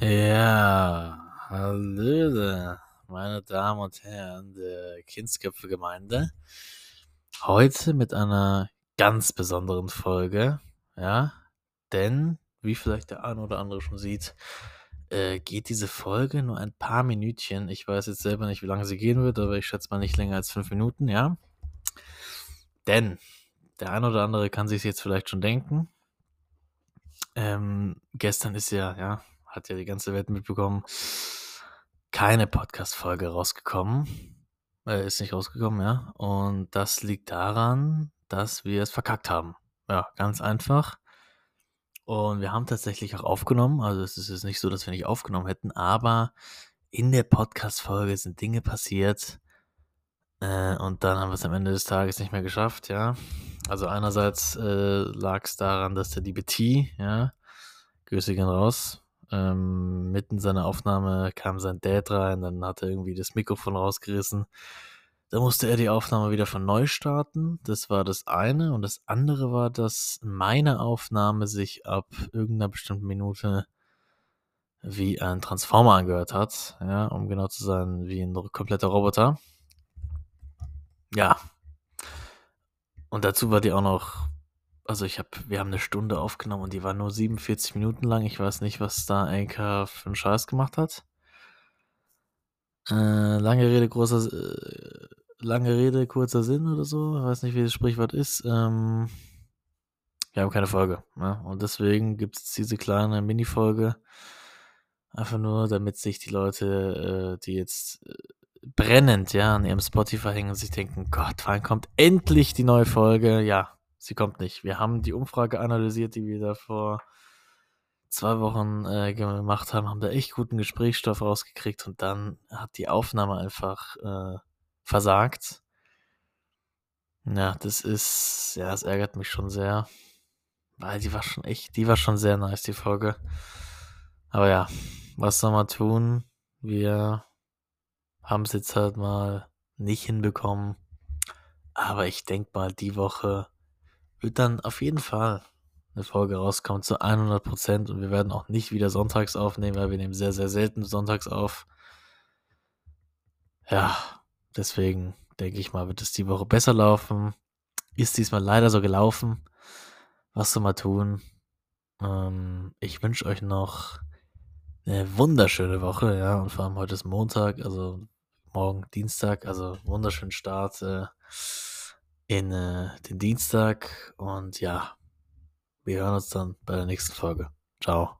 Ja, Hallöle, meine Damen und Herren der Kindsköpfe-Gemeinde. Heute mit einer ganz besonderen Folge, ja, denn, wie vielleicht der eine oder andere schon sieht, äh, geht diese Folge nur ein paar Minütchen. Ich weiß jetzt selber nicht, wie lange sie gehen wird, aber ich schätze mal nicht länger als fünf Minuten, ja. Denn der eine oder andere kann sich jetzt vielleicht schon denken. Ähm, gestern ist ja, ja, hat ja die ganze Welt mitbekommen, keine Podcast-Folge rausgekommen. Äh, ist nicht rausgekommen, ja. Und das liegt daran, dass wir es verkackt haben. Ja, ganz einfach. Und wir haben tatsächlich auch aufgenommen. Also es ist jetzt nicht so, dass wir nicht aufgenommen hätten, aber in der Podcast-Folge sind Dinge passiert. Äh, und dann haben wir es am Ende des Tages nicht mehr geschafft, ja. Also einerseits äh, lag es daran, dass der liebe T, ja, Grüße gehen raus, ähm, mitten seiner Aufnahme kam sein Dad rein, dann hat er irgendwie das Mikrofon rausgerissen. Da musste er die Aufnahme wieder von neu starten. Das war das eine. Und das andere war, dass meine Aufnahme sich ab irgendeiner bestimmten Minute wie ein Transformer angehört hat. Ja, um genau zu sein, wie ein kompletter Roboter. Ja. Und dazu war die auch noch also ich habe, wir haben eine Stunde aufgenommen und die war nur 47 Minuten lang. Ich weiß nicht, was da Anchor für einen Scheiß gemacht hat. Äh, lange Rede, großer, äh, lange Rede, kurzer Sinn oder so. Ich weiß nicht, wie das Sprichwort ist. Ähm, wir haben keine Folge. Ne? Und deswegen gibt es diese kleine Mini-Folge. Einfach nur, damit sich die Leute, äh, die jetzt äh, brennend ja an ihrem Spotify hängen und sich denken, Gott, wann kommt endlich die neue Folge? Ja, sie kommt nicht. Wir haben die Umfrage analysiert, die wir da vor zwei Wochen äh, gemacht haben, haben da echt guten Gesprächsstoff rausgekriegt und dann hat die Aufnahme einfach äh, versagt. Ja, das ist, ja, das ärgert mich schon sehr. Weil die war schon echt, die war schon sehr nice, die Folge. Aber ja, was soll man tun? Wir haben es jetzt halt mal nicht hinbekommen. Aber ich denke mal, die Woche wird dann auf jeden Fall eine Folge rauskommen zu 100 Prozent und wir werden auch nicht wieder sonntags aufnehmen, weil wir nehmen sehr, sehr selten sonntags auf. Ja, deswegen denke ich mal, wird es die Woche besser laufen. Ist diesmal leider so gelaufen. Was soll man tun? Ähm, ich wünsche euch noch eine wunderschöne Woche, ja, und vor allem heute ist Montag, also morgen Dienstag, also wunderschönen Start. Äh, in äh, den Dienstag und ja, wir hören uns dann bei der nächsten Folge. Ciao.